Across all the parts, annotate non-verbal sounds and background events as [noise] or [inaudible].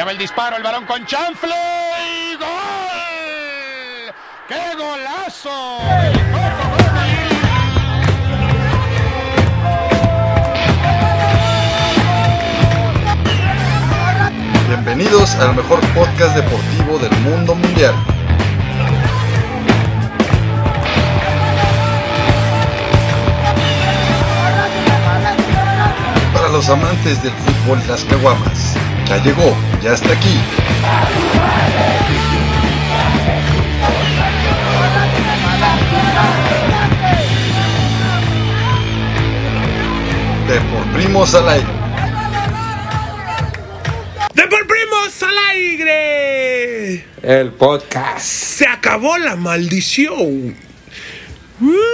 Allá va el disparo, el varón con chanfle y gol. ¡Qué golazo! Bienvenidos al mejor podcast deportivo del mundo mundial. Para los amantes del fútbol las caguamas, ya llegó, ya está aquí. De por primos al aire. ¡De por primos al aire! El podcast. Se acabó la maldición. Uh,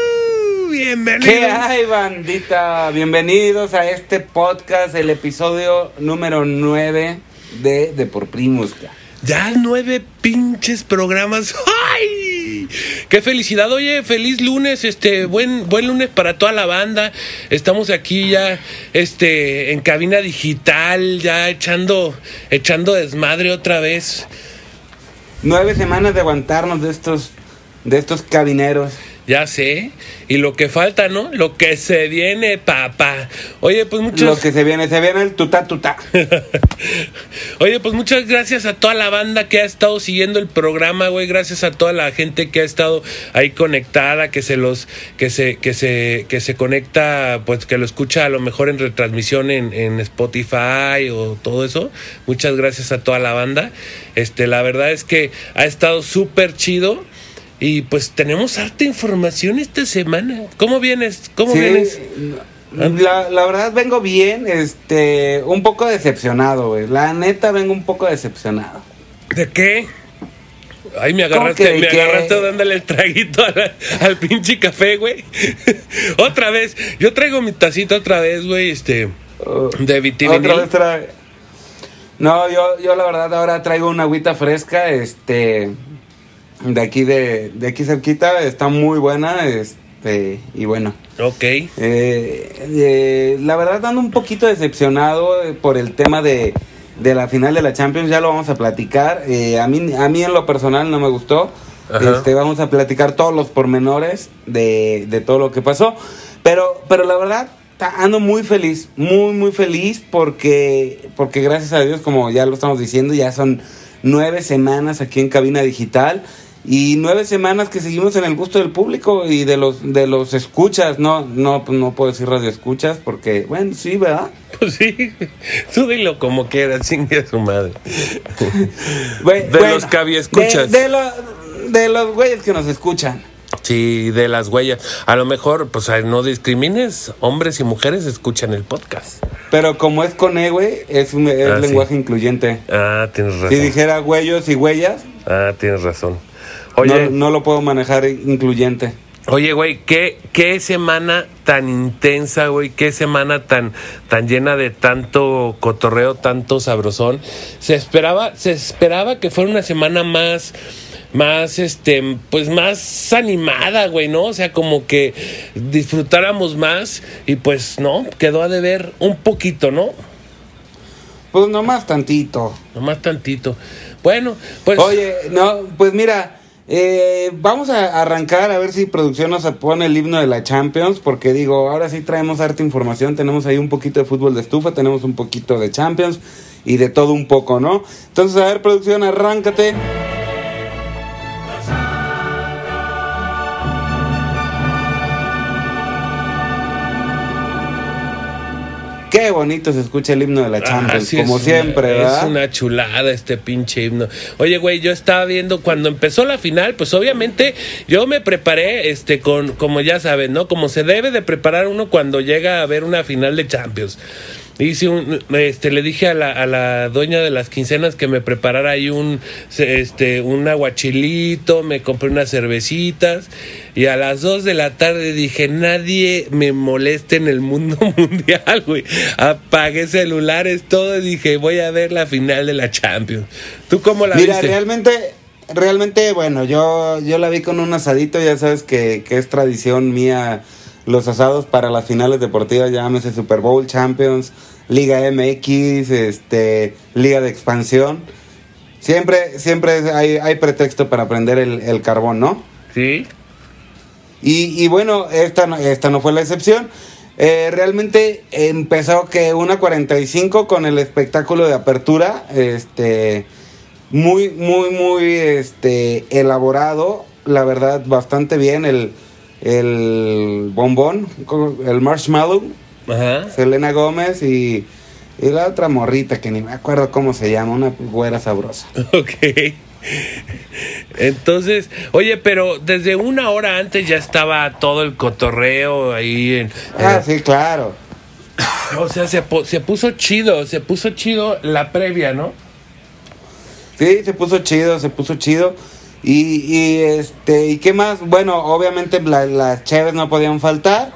bienvenidos. ¿Qué hay, bandita? Bienvenidos a este podcast, el episodio número 9 de De por primos. Ya nueve pinches programas. ¡Ay! ¡Qué felicidad! Oye, feliz lunes, este, buen, buen lunes para toda la banda. Estamos aquí ya, este, en cabina digital, ya echando, echando desmadre otra vez. Nueve semanas de aguantarnos de estos, de estos cabineros. Ya sé. Y lo que falta, ¿no? Lo que se viene, papá. Oye, pues muchas. Lo que se viene, se viene el tutá tutá. [laughs] Oye, pues muchas gracias a toda la banda que ha estado siguiendo el programa, güey. Gracias a toda la gente que ha estado ahí conectada, que se los, que se, que se, que se conecta, pues que lo escucha a lo mejor en retransmisión en, en Spotify o todo eso. Muchas gracias a toda la banda. Este, la verdad es que ha estado súper chido. Y pues tenemos harta información esta semana. ¿Cómo vienes? ¿Cómo Sí, vienes? La, la verdad vengo bien, este, un poco decepcionado, güey. La neta vengo un poco decepcionado. ¿De qué? Ay, me ¿Cómo agarraste, me qué? agarraste dándole el traguito la- al pinche café, güey. [laughs] otra vez, yo traigo mi tacita otra vez, güey, este, Uh, de vitivinil. Otra vez trae- No, yo, yo la verdad ahora traigo una agüita fresca, este, de aquí de, de aquí cerquita, está muy buena, este, y bueno, Ok, eh, eh, la verdad ando un poquito decepcionado por el tema de, de la final de la Champions, ya lo vamos a platicar, eh, a mí, a mí en lo personal no me gustó, Ajá. este, vamos a platicar todos los pormenores de, de todo lo que pasó, pero, pero la verdad ando muy feliz, muy muy feliz porque, porque gracias a Dios, como ya lo estamos diciendo, ya son nueve semanas aquí en Cabina Digital y nueve semanas que seguimos en el gusto del público y de los de los escuchas, no no no puedo decir radio escuchas porque bueno sí verdad, [laughs] pues sí, tú dilo como quieras, chingue a su madre. De los cabiescuchas. de, de, lo- de los güeyes que nos escuchan. Sí, de las huellas. A lo mejor, pues no discrimines, hombres y mujeres escuchan el podcast. Pero como es con E, güey, es un es Ah, sí. lenguaje incluyente. Ah, tienes razón. Si dijera güeyos y huellas, Ah, tienes razón. Oye, no, no lo puedo manejar incluyente. Oye, güey, ¿qué, qué semana tan intensa, güey, qué semana tan, tan llena de tanto cotorreo, tanto sabrosón. Se esperaba, se esperaba que fuera una semana más, más, este, pues más animada, güey, ¿no? O sea, como que disfrutáramos más y pues no, quedó a deber un poquito, ¿no? Pues nomás tantito. Nomás tantito. Bueno, pues... Oye, no, pues mira, eh, vamos a arrancar a ver si producción nos pone el himno de la Champions, porque digo, ahora sí traemos harta información, tenemos ahí un poquito de fútbol de estufa, tenemos un poquito de Champions y de todo un poco, ¿no? Entonces, a ver, producción, arráncate. Qué bonito se escucha el himno de la Champions, Así como siempre, una, ¿verdad? Es una chulada este pinche himno. Oye, güey, yo estaba viendo cuando empezó la final, pues obviamente yo me preparé, este, con, como ya saben, ¿no? Como se debe de preparar uno cuando llega a ver una final de Champions. Hice un, este, le dije a la, a la dueña de las quincenas que me preparara ahí un, este, un aguachilito, me compré unas cervecitas y a las 2 de la tarde dije, nadie me moleste en el mundo [laughs] mundial, güey. Apagué celulares, todo y dije, voy a ver la final de la Champions. ¿Tú cómo la Mira, viste? realmente, realmente, bueno, yo, yo la vi con un asadito, ya sabes que, que es tradición mía los asados para las finales deportivas, llámese Super Bowl, Champions, Liga MX, este, Liga de Expansión. Siempre, siempre hay, hay pretexto para prender el, el carbón, ¿no? Sí. Y, y bueno, esta no, esta no fue la excepción. Eh, realmente empezó que una 45 con el espectáculo de apertura, este, muy, muy, muy, este, elaborado, la verdad, bastante bien el, el bombón, el marshmallow, Ajá. Selena Gómez y, y la otra morrita que ni me acuerdo cómo se llama, una güera sabrosa. [laughs] Ok. Entonces, oye, pero desde una hora antes ya estaba todo el cotorreo ahí. En, Ah, sí, claro. O sea, se, se puso chido, se puso chido la previa, ¿no? Sí, se puso chido, se puso chido. Y, y este, ¿y qué más? Bueno, obviamente la- las cheves no podían faltar.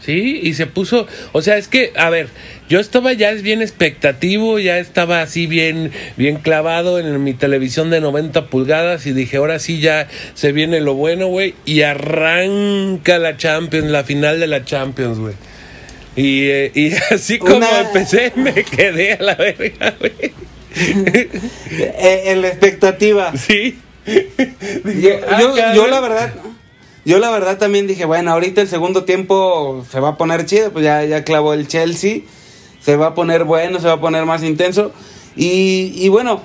Sí, y se puso, o sea, es que, a ver, yo estaba ya bien expectativo, ya estaba así bien, bien clavado en mi televisión de 90 pulgadas y dije, ahora sí ya se viene lo bueno, güey, y arranca la Champions, la final de la Champions, güey. Y, eh, y [laughs] así como Una- empecé, me quedé a la verga, güey. [laughs] Eh, en la expectativa. Sí. Yo, ah, yo- yo la verdad, yo la verdad también dije, bueno, ahorita el segundo tiempo se va a poner chido, pues ya, ya clavó el Chelsea, se va a poner bueno, se va a poner más intenso. Y, y bueno,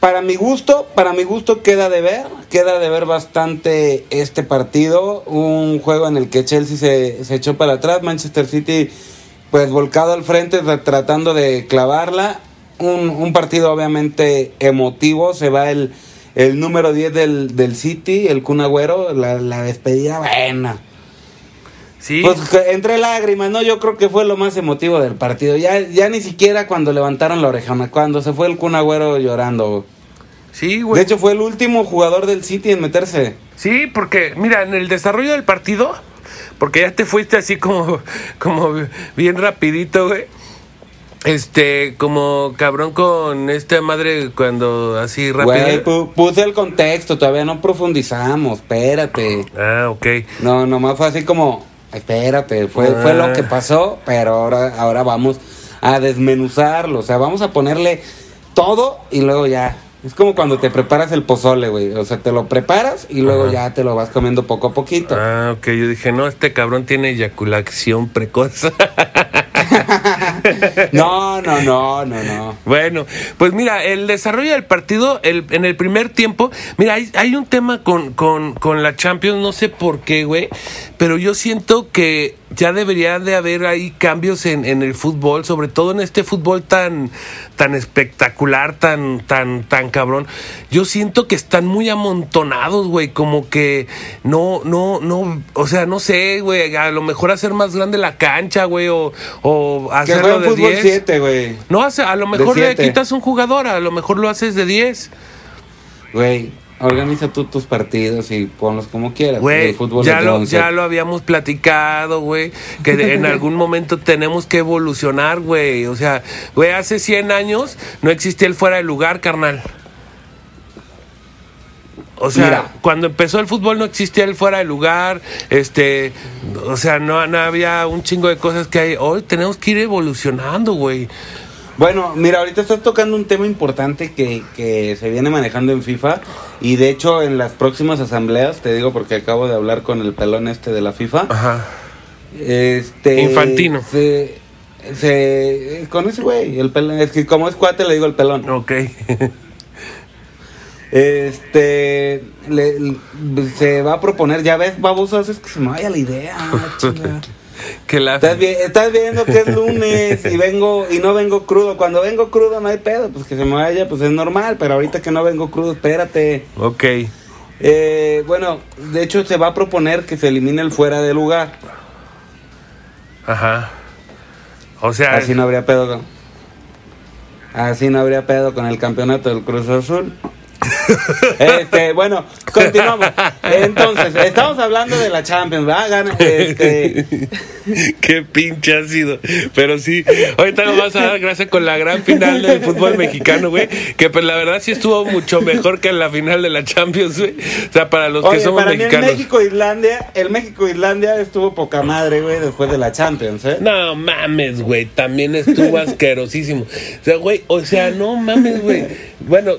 para mi gusto, para mi gusto queda de ver, queda de ver bastante este partido, un juego en el que Chelsea se, se echó para atrás, Manchester City pues volcado al frente tra- tratando de clavarla, un, un partido obviamente emotivo, se va el, el número 10 del, del City, el Kun Agüero, la, la despedida buena. Sí. Pues entre lágrimas, ¿no? Yo creo que fue lo más emotivo del partido. Ya, ya ni siquiera cuando levantaron la orejona, cuando se fue el Kun Agüero llorando. sí, De güey. hecho, fue el último jugador del City en meterse. Sí, porque, mira, en el desarrollo del partido, porque ya te fuiste así como, como bien rapidito, güey. Este, como cabrón con esta madre cuando así rápido. Güey, pu- puse el contexto, todavía no profundizamos, espérate. Ah, ok. No, nomás fue así como, espérate, fue, fue lo Ah. que pasó, pero ahora, ahora vamos a desmenuzarlo, o sea, vamos a ponerle todo y luego ya. Es como cuando te preparas el pozole, güey, o sea, te lo preparas y luego Ajá. ya te lo vas comiendo poco a poquito. Ah, ok. Yo dije, no, este cabrón tiene eyaculación precoz. [laughs] [laughs] No, no, no, no, no. Bueno, pues mira, el desarrollo del partido el, en el primer tiempo, mira, hay, un tema con, con, con la Champions, no sé por qué, güey, pero yo siento que ya debería de haber ahí cambios en, en el fútbol, sobre todo en este fútbol tan, tan espectacular, tan, tan, tan cabrón. Yo siento que están muy amontonados, güey, como que no, no, no, o sea, no sé, güey, a lo mejor hacer más grande la cancha, güey, o, o hacerlo de fútbol 10. 7, güey. No, hace, a lo mejor le quitas un jugador, a lo mejor lo haces de 10. Güey, organiza tú tus partidos y ponlos como quieras. Güey, ya lo, 11. ya lo habíamos platicado, güey, que de- en algún momento tenemos que evolucionar, güey. O sea, güey, hace 100 años no existía el fuera de lugar, carnal. O sea, Mira. cuando empezó el fútbol no existía el fuera de lugar, este, o sea, no, no había un chingo de cosas que hay. Hoy tenemos que ir evolucionando, güey. Bueno, mira, ahorita estás tocando un tema importante que, que se viene manejando en FIFA y de hecho en las próximas asambleas, te digo porque acabo de hablar con el pelón este de la FIFA, Ajá. este... Infantino. Se, se- con ese güey, el pelón, es que como es cuate le digo el pelón. Ok. [laughs] Este, le- le- se va a proponer, ya ves, baboso, haces que se me vaya la idea. [laughs] que la... Estás, vi- estás viendo que es lunes y vengo y no vengo crudo. Cuando vengo crudo no hay pedo, pues que se me vaya, pues es normal. Pero ahorita que no vengo crudo, espérate. Ok. Eh, bueno, de hecho se va a proponer que se elimine el fuera de lugar. Ajá. O sea, Así no habría pedo con, así no habría pedo con el campeonato del Cruz Azul. [laughs] Este, bueno, continuamos. Entonces, estamos hablando de la Champions, ¿verdad? [laughs] Este, Qué pinche ha sido. Pero sí, ahorita nos vas a dar gracias con la gran final del fútbol mexicano, güey. Que pues la verdad sí estuvo mucho mejor que la final de la Champions, güey. O sea, para los que Oye, somos para mí el mexicanos. México-Islandia, el México-Islandia estuvo poca madre, güey, después de la Champions, ¿eh? No mames, güey, también estuvo [laughs] asquerosísimo. O sea, güey, o sea, no mames, güey. Bueno,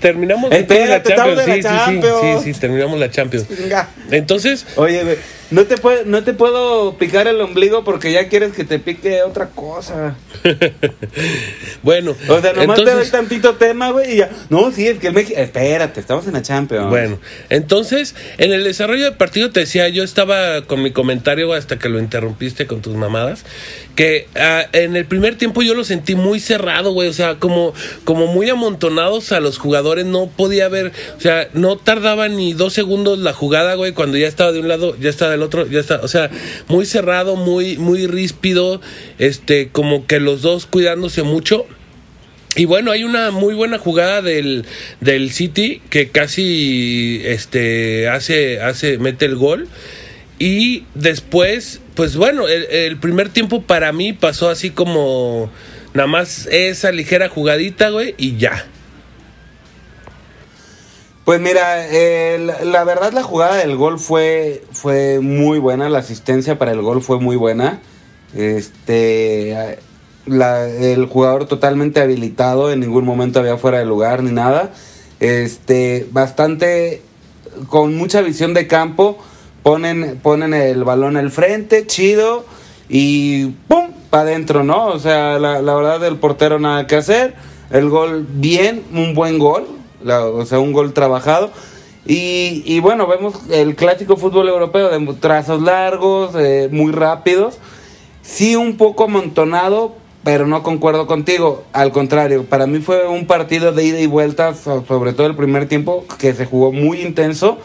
terminamos la Champions. Sí, la sí, sí, sí, sí, terminamos la Champions. Venga. Entonces, Oye, güey, no te, puedo, no te puedo picar el ombligo porque ya quieres que te pique otra cosa. [laughs] bueno, O sea, nomás te doy entonces, tantito tema, güey, y ya. No, sí, es que el México. Espérate, estamos en la Champions. Bueno, entonces, en el desarrollo del partido te decía, yo estaba con mi comentario hasta que lo interrumpiste con tus mamadas, que ah, en el primer tiempo yo lo sentí muy cerrado, güey, o sea, como, como muy amontonados a los jugadores, no podía ver, o sea, no tardaba ni dos segundos la jugada, güey, cuando ya estaba de un lado, ya estaba del otro, ya está, o sea, muy cerrado, muy, muy ríspido, este, como que los dos cuidándose mucho. Y bueno, hay una muy buena jugada del, del City que casi este hace, hace, mete el gol. Y después, pues bueno, el, el primer tiempo para mí pasó así como nada más esa ligera jugadita, güey, y ya. Pues mira, eh, la, verdad la jugada del gol fue, fue muy buena, la asistencia para el gol fue muy buena. Este, la- el jugador totalmente habilitado, en ningún momento había fuera de lugar ni nada. Este, bastante, con mucha visión de campo, ponen, ponen el balón al frente, chido, y ¡pum! para adentro, ¿no? O sea, la, la verdad del portero nada que hacer. El gol bien, un buen gol, o sea, un gol trabajado. Y, y bueno, vemos el clásico fútbol europeo de trazos largos, eh, muy rápidos. Sí, un poco amontonado, pero no concuerdo contigo. Al contrario, para mí fue un partido de ida y vuelta, so- sobre todo el primer tiempo, que se jugó muy intenso.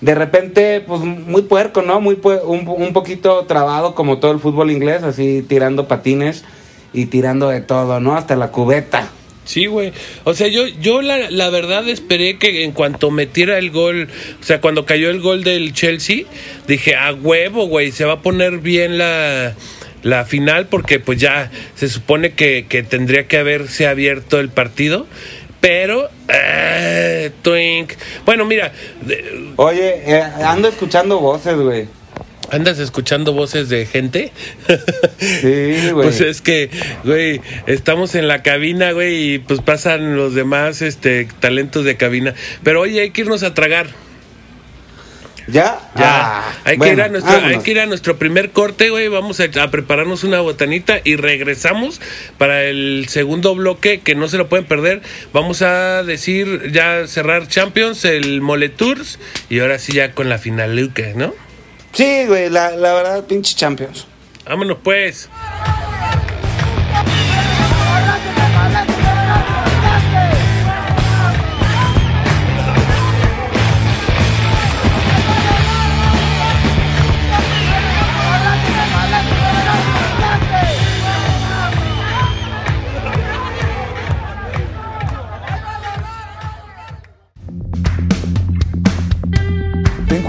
De repente, pues muy puerco, ¿no? Muy pue- un, un poquito trabado, como todo el fútbol inglés, así tirando patines y tirando de todo, ¿no? Hasta la cubeta. Sí, güey. O sea, yo, yo la, la verdad esperé que en cuanto metiera el gol, o sea, cuando cayó el gol del Chelsea, dije, a huevo, güey, se va a poner bien la, la final porque pues ya se supone que, que tendría que haberse abierto el partido. Pero, eh, twink. Bueno, mira, Oye, eh, ando escuchando voces, güey. ¿Andas escuchando voces de gente? Sí, [laughs] güey. Pues es que, güey, estamos en la cabina, güey, y pues pasan los demás este talentos de cabina. Pero oye, hay que irnos a tragar. ¿Ya? Ya. Ah, hay, que ir a nuestro, hay que ir a nuestro primer corte, güey. Vamos a, a prepararnos una botanita y regresamos para el segundo bloque que no se lo pueden perder. Vamos a decir ya cerrar Champions, el Mole Tours y ahora sí ya con la finaluca, ¿no? Sí, güey, la, la verdad, pinche Champions. Vámonos pues.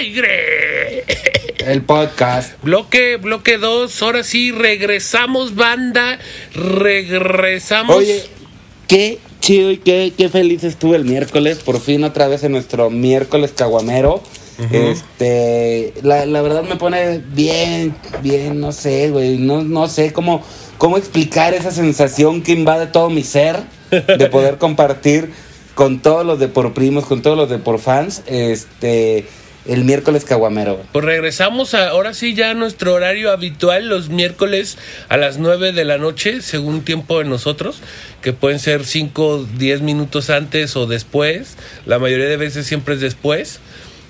Aire! El podcast. Bloque, bloque 2, ahora sí, regresamos, banda, regresamos. Oye, qué chido y qué, qué feliz estuve el miércoles. Por fin otra vez en nuestro miércoles caguamero. Este, la, la verdad me pone bien, bien, no sé, güey, no, no sé cómo, cómo explicar esa sensación que invade todo mi ser de poder [laughs] compartir con todos los de por primos, con todos los de por fans, este, el miércoles caguamero. güey. Pues regresamos a, ahora sí ya a nuestro horario habitual, los miércoles a las 9 de la noche, según tiempo de nosotros, que pueden ser 5, 10 minutos antes o después. La mayoría de veces siempre es después.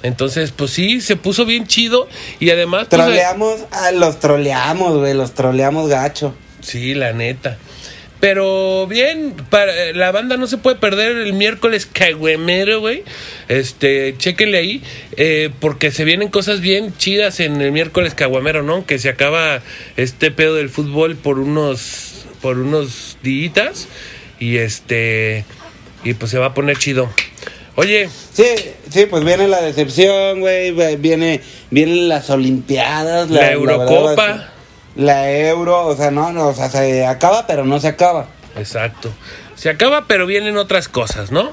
Entonces, pues sí, se puso bien chido y además... pues, Troleamos, ah, los troleamos, güey, los troleamos gacho. Sí, la neta. Pero bien, para, eh, la banda no se puede perder el miércoles cagüemero, güey. Este, chéquenle ahí, eh, porque se vienen cosas bien chidas en el miércoles caguamero, ¿no? Que se acaba este pedo del fútbol por unos, por unos días y este, y pues se va a poner chido. Oye, Sí, sí, pues viene la decepción, güey, viene, vienen las olimpiadas, La la, Eurocopa. verdad, la Euro, o sea, no, no, o sea, se acaba, pero no se acaba. exacto. Se acaba, pero vienen otras cosas, ¿no?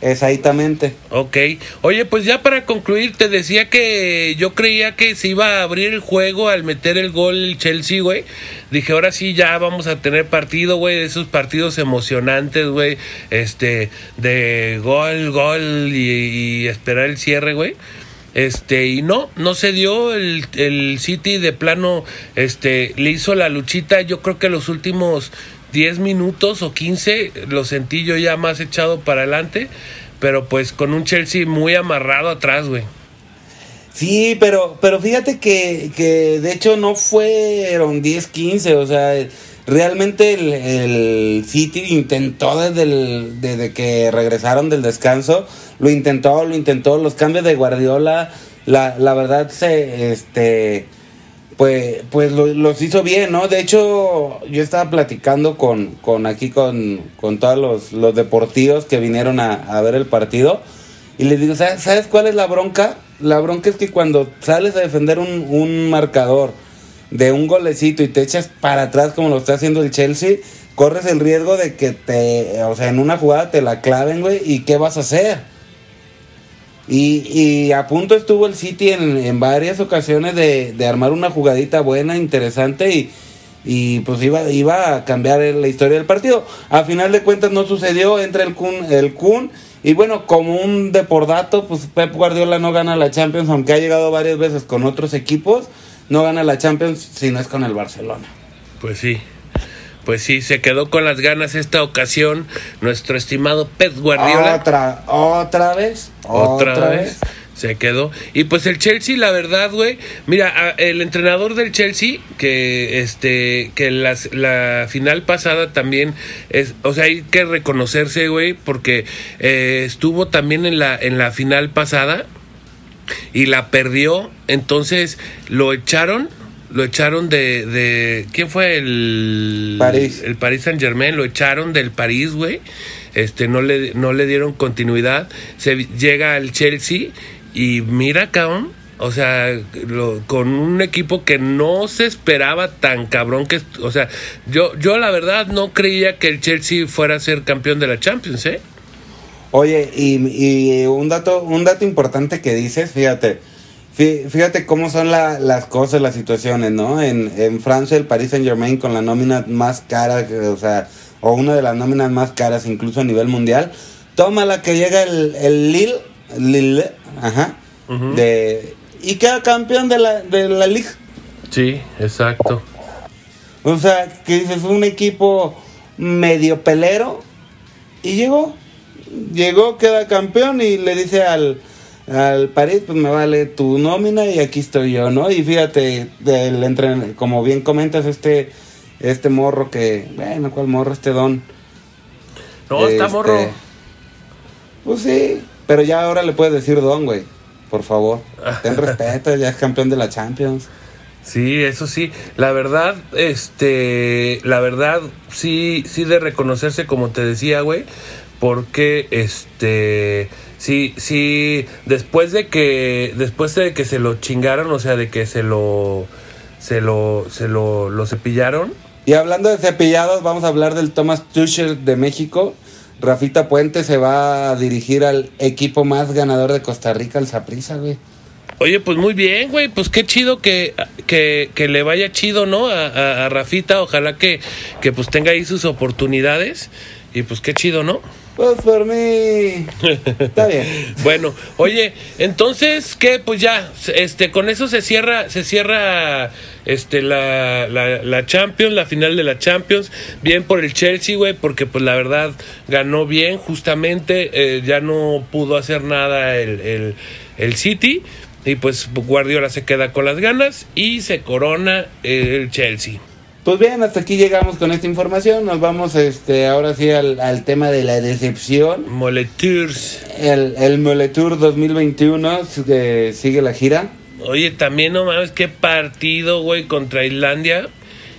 Exactamente. Ok. Oye, pues ya para concluir, te decía que yo creía que se iba a abrir el juego al meter el gol el Chelsea, güey. Dije, ahora sí ya vamos a tener partido, güey, de esos partidos emocionantes, güey. Este, de gol, gol y, y esperar el cierre, güey. Este, y no, no se dio el, el City de plano, este, le hizo la luchita, yo creo que los últimos 10 minutos o 15 lo sentí yo ya más echado para adelante, pero pues con un Chelsea muy amarrado atrás, güey. Sí, pero, pero fíjate que, que de hecho no fueron 10, 15, o sea, realmente el, el City intentó desde, el- desde que regresaron del descanso, lo intentó, lo intentó, los cambios de Guardiola, la, la verdad se, este, pues, pues lo- los hizo bien, ¿no? De hecho, yo estaba platicando con, con aquí con, con todos los, los deportivos que vinieron a, a ver el partido. Y les digo, ¿sabes, cuál es la bronca? La bronca es que cuando sales a defender un, un marcador de un golecito y te echas para atrás como lo está haciendo el Chelsea, corres el riesgo de que te, o sea, en una jugada te la claven, güey, ¿y qué vas a hacer? Y, y a punto estuvo el City en, en varias ocasiones de, de armar una jugadita buena, interesante y, y pues iba, iba a cambiar la historia del partido. A final de cuentas no sucedió, entra el Kun, el Kun y bueno, como un depordato, pues Pep Guardiola no gana la Champions, aunque ha llegado varias veces con otros equipos, no gana la Champions si no es con el Barcelona. Pues sí. Pues sí, se quedó con las ganas esta ocasión nuestro estimado Pep Guardiola. Otra, otra vez, otra, vez. Se quedó. Y pues el Chelsea, la verdad, güey. Mira, a- el entrenador del Chelsea, que este, que las, la final pasada también es, o sea, hay que reconocerse, güey, porque eh, estuvo también en la, en la final pasada y la perdió. Entonces lo echaron. Lo echaron de, de. ¿Quién fue el. París. El Paris Saint Germain. Lo echaron del París, güey. Este, no le, no le dieron continuidad. Se llega al Chelsea y mira, cabrón. O sea, lo- con un equipo que no se esperaba tan cabrón que, o sea, yo, yo la verdad no creía que el Chelsea fuera a ser campeón de la Champions, ¿eh? Oye, y, y un dato, un dato importante que dices, fíjate, fí- fíjate cómo son la- las cosas, las situaciones, ¿no? En, en Francia el Paris Saint Germain con la nómina más cara, o sea, o una de las nóminas más caras incluso a nivel mundial, toma la que llega el, el Lille, Lille, ajá, de, y queda campeón de la, de la liga. Sí, exacto. O sea, que dices, un equipo medio pelero y llegó. Llegó, queda campeón y le dice al, al París, pues me vale tu nómina y aquí estoy yo, ¿no? Y fíjate, del entren- como bien comentas, este, este morro que, bueno, ¿cuál morro? Este don. No, está Este, morro. Pues sí, pero ya ahora le puedes decir don, güey. Por favor, [laughs] ten respeto, ya es campeón de la Champions. Sí, eso sí. La verdad, este, la verdad, sí, sí de reconocerse, como te decía, güey, porque, este, sí, sí, después de que, después de que se lo chingaron, o sea, de que se lo, se lo, se lo, lo cepillaron. Y hablando de cepillados, vamos a hablar del Thomas Tuchel de México. Rafita Puente se va a dirigir al equipo más ganador de Costa Rica, el Saprissa, güey. Oye, pues muy bien, güey. Pues qué chido que, que, que le vaya chido, ¿no? A, a- a Rafita. Ojalá que, que pues tenga ahí sus oportunidades. Y pues qué chido, ¿no? Pues por mí. Está bien. [laughs] Bueno, oye, entonces, ¿qué? Pues ya, este, con eso se cierra, se cierra, este, la, la, la Champions, la final de la Champions. Bien por el Chelsea, güey, porque pues la verdad ganó bien, justamente, eh, ya no pudo hacer nada el, el, el City. Y pues Guardiola se queda con las ganas y se corona el Chelsea. Pues bien, hasta aquí llegamos con esta información. Nos vamos este, ahora sí al, al tema de la decepción. Moleturs. El, el Moletour 2021 eh, sigue la gira. Oye, también no mames, qué partido, güey, contra Islandia.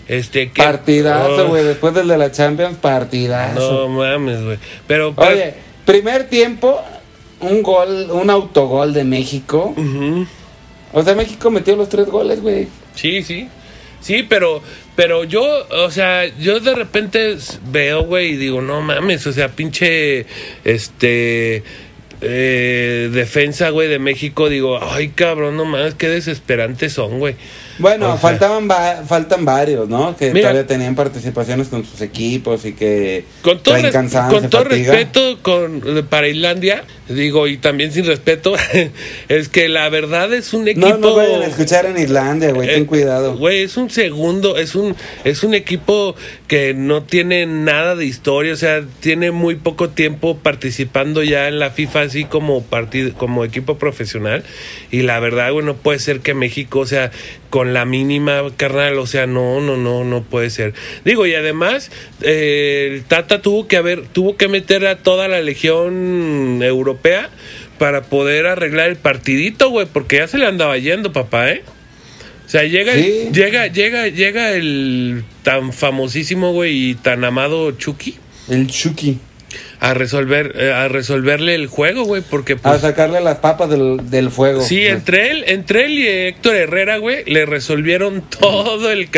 Este, qué- Partidazo, Oh, güey. Después del de la Champions, partidazo. No mames, güey. Pero, pero- Oye, primer tiempo, un gol, un autogol de México. O sea, México metió los tres goles, güey. Sí, sí. Sí, pero, pero yo, o sea, yo de repente veo, güey, y digo, no mames, o sea, pinche, este, eh, defensa, güey, de México, digo, ay, cabrón, no mames, qué desesperantes son, güey. Bueno, O sea, faltaban va- faltan varios, ¿no? Que Mira. todavía tenían participaciones con sus equipos y que Con todo, cansancio, con todo respeto con, para Islandia, digo, y también sin respeto, [laughs] es que la verdad es un equipo... No, no vayan a escuchar en Islandia, güey, ten Eh, cuidado. Güey, es un segundo, es un, es un equipo que no tiene nada de historia, o sea, tiene muy poco tiempo participando ya en la FIFA así como partido, como equipo profesional. Y la verdad, güey, no puede ser que México, o sea, con la mínima carnal, o sea, no, no, no, no puede ser. Digo, y además, eh, el Tata tuvo que haber, tuvo que meter a toda la legión europea para poder arreglar el partidito, güey, porque ya se le andaba yendo, papá, ¿eh? O sea, llega, Sí. llega, llega, llega el tan famosísimo, güey, y tan amado Chucky El Chucky. A resolver, eh, a resolverle el juego, güey, porque A pues sacarle las papas del, del fuego. sí, entre él, entre él y Héctor Herrera, güey, le resolvieron [laughs] todo el,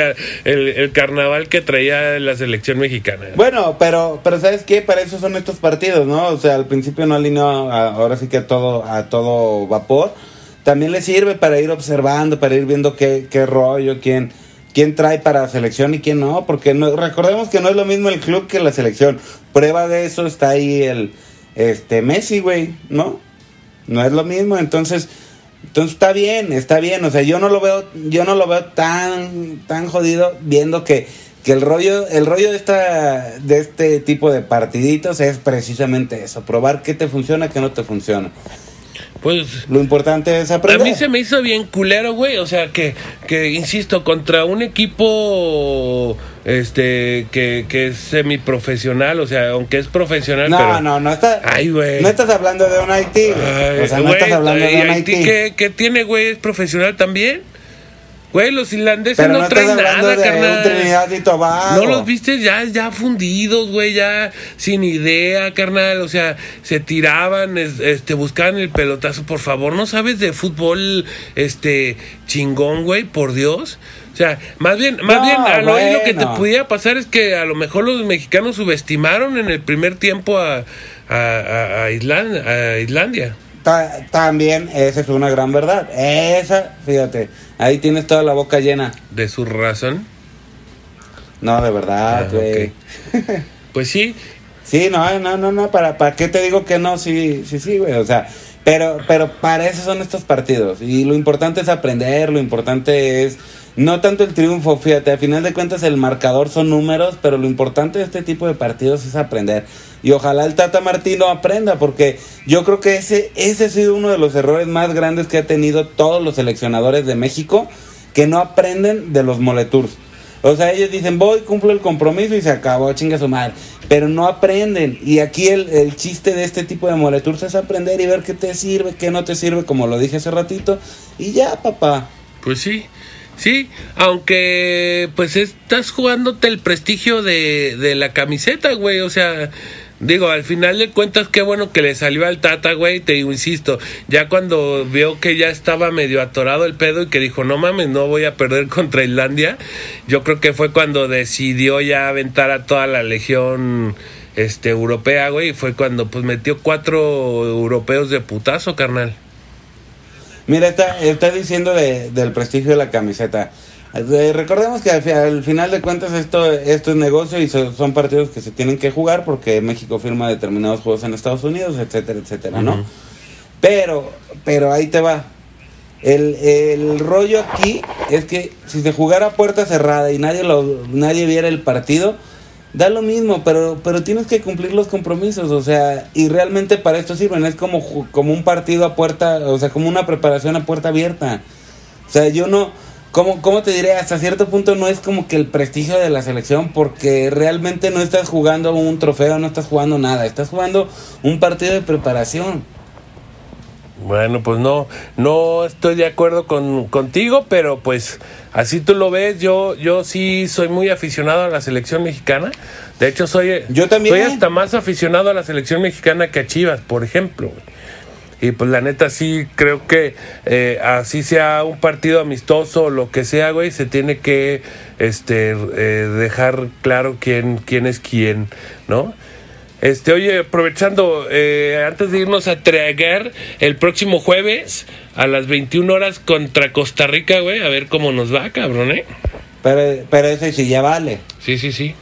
el, el carnaval que traía la selección mexicana. Bueno, pero, pero ¿sabes qué? Para eso son estos partidos, ¿no? O sea, al principio no alineó, a- ahora sí que a todo, a todo vapor. También le sirve para ir observando, para ir viendo qué, qué rollo, quién, quién trae para selección y quién no. Porque no, recordemos que no es lo mismo el club que la selección. Prueba de eso está ahí el este Messi, güey, ¿no? No es lo mismo, entonces... Entonces está bien, está bien, o sea, yo no lo veo, yo no lo veo tan, tan jodido viendo que, que el rollo, el rollo de esta, de este tipo de partiditos es precisamente eso, probar qué te funciona, qué no te funciona. Pues Lo importante es A aprender. mí se me hizo bien culero, güey. O sea, que, que insisto, contra un equipo este que, que es semiprofesional, o sea, aunque es profesional, No, pero. no, no está, Ay, güey. no estás hablando de un Haití, güey. Ay, o sea, no estás hablando ¿y de un Haití. ¿qué, qué tiene, güey? ¿Es profesional también? Güey, los irlandeses Pero no, traen nada, de carnal. un Trinidad y Tobago. No los viste ya, ya fundidos, güey, ya sin idea, carnal. O sea, se tiraban, es- este, buscaban el pelotazo. Por favor, ¿no sabes de fútbol, este, chingón, güey? Por Dios. O sea, más bien, más No, bien, a lo, que te pudiera pasar es que a lo mejor los mexicanos subestimaron en el primer tiempo a, a, a- a Islandia. Ta- también, esa es una gran verdad. Esa, fíjate, ahí tienes toda la boca llena. De su razón. No, de verdad, Ah. [laughs] Pues sí, Sí, no, no, no, no, para, para qué te digo que no, sí, sí, sí, güey, o sea, pero, pero para eso son estos partidos, y lo importante es aprender, lo importante es, no tanto el triunfo, fíjate, al final de cuentas el marcador son números, pero lo importante de este tipo de partidos es aprender, y ojalá el Tata Martino aprenda, porque yo creo que ese, ese ha sido uno de los errores más grandes que ha tenido todos los seleccionadores de México, que no aprenden de los moletours. O sea, ellos dicen, voy, cumplo el compromiso y se acabó, chinga su madre. Pero no aprenden. Y aquí el, el chiste de este tipo de moletours es aprender y ver qué te sirve, qué no te sirve, como lo dije hace ratito. Y ya, papá. Pues sí, sí, aunque pues estás jugándote el prestigio de, de la camiseta, güey, o sea, digo, al final de cuentas qué bueno que le salió al Tata, güey, te insisto, ya cuando vio que ya estaba medio atorado el pedo y que dijo, no mames, no voy a perder contra Islandia, yo creo que fue cuando decidió ya aventar a toda la legión este europea, güey, y fue cuando pues metió cuatro europeos de putazo, carnal. Mira, está, está diciendo de, del prestigio de la camiseta. Eh, recordemos que al, fi- al final de cuentas esto, esto es negocio y so- son partidos que se tienen que jugar porque México firma determinados juegos en Estados Unidos, etcétera, etcétera, ¿no? Pero, pero ahí te va. El, el rollo aquí es que si se jugara puerta cerrada y nadie lo, nadie viera el partido, da lo mismo, pero, pero tienes que cumplir los compromisos, o sea, y realmente para esto sirven, es como, como un partido a puerta, o sea, como una preparación a puerta abierta. O sea, yo no, ¿cómo, ¿cómo te diré? Hasta cierto punto no es como que el prestigio de la selección, porque realmente no estás jugando un trofeo, no estás jugando nada, estás jugando un partido de preparación. Bueno, pues no, no estoy de acuerdo con, contigo, pero pues así tú lo ves, yo, yo sí soy muy aficionado a la selección mexicana. De hecho, soy, Yo también. soy hasta más aficionado a la selección mexicana que a Chivas, por ejemplo. Y pues la neta sí creo que eh, así sea un partido amistoso o lo que sea, güey, se tiene que este eh, dejar claro quién, quién es quién, ¿no? Este, oye, aprovechando, eh, antes de irnos a tragar el próximo jueves a las 21 horas contra Costa Rica, güey, a ver cómo nos va, cabrón, ¿eh? Pero, pero ese sí ya vale. Sí, sí, sí.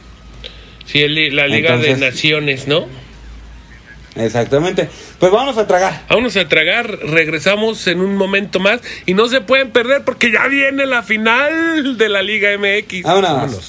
Sí, el la Liga de Naciones, ¿no? Exactamente. Pues vamos a tragar. Vámonos a tragar, regresamos en un momento más y no se pueden perder porque ya viene la final de la Liga MX. Vámonos.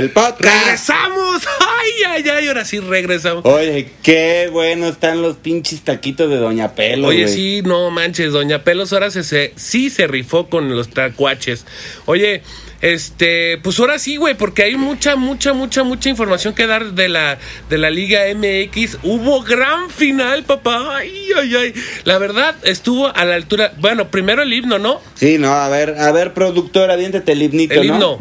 El podcast. ¡Regresamos! [laughs] ¡Ay, ay, ay! Ahora sí regresamos. Oye, qué bueno están los pinches taquitos de Doña Pelo. Oye, sí, no manches, Doña Pelos ahora se, se- sí se rifó con los tacuaches. Oye, este, pues ahora sí, güey, porque hay mucha, mucha, mucha, mucha información que dar de la, de la Liga MX. Hubo gran final, papá. Ay, ay, ay. La verdad, estuvo a la altura. Bueno, primero el himno, ¿no? Sí, no, a ver, a ver, productora, aviéntate el himnito, El ¿no? himno.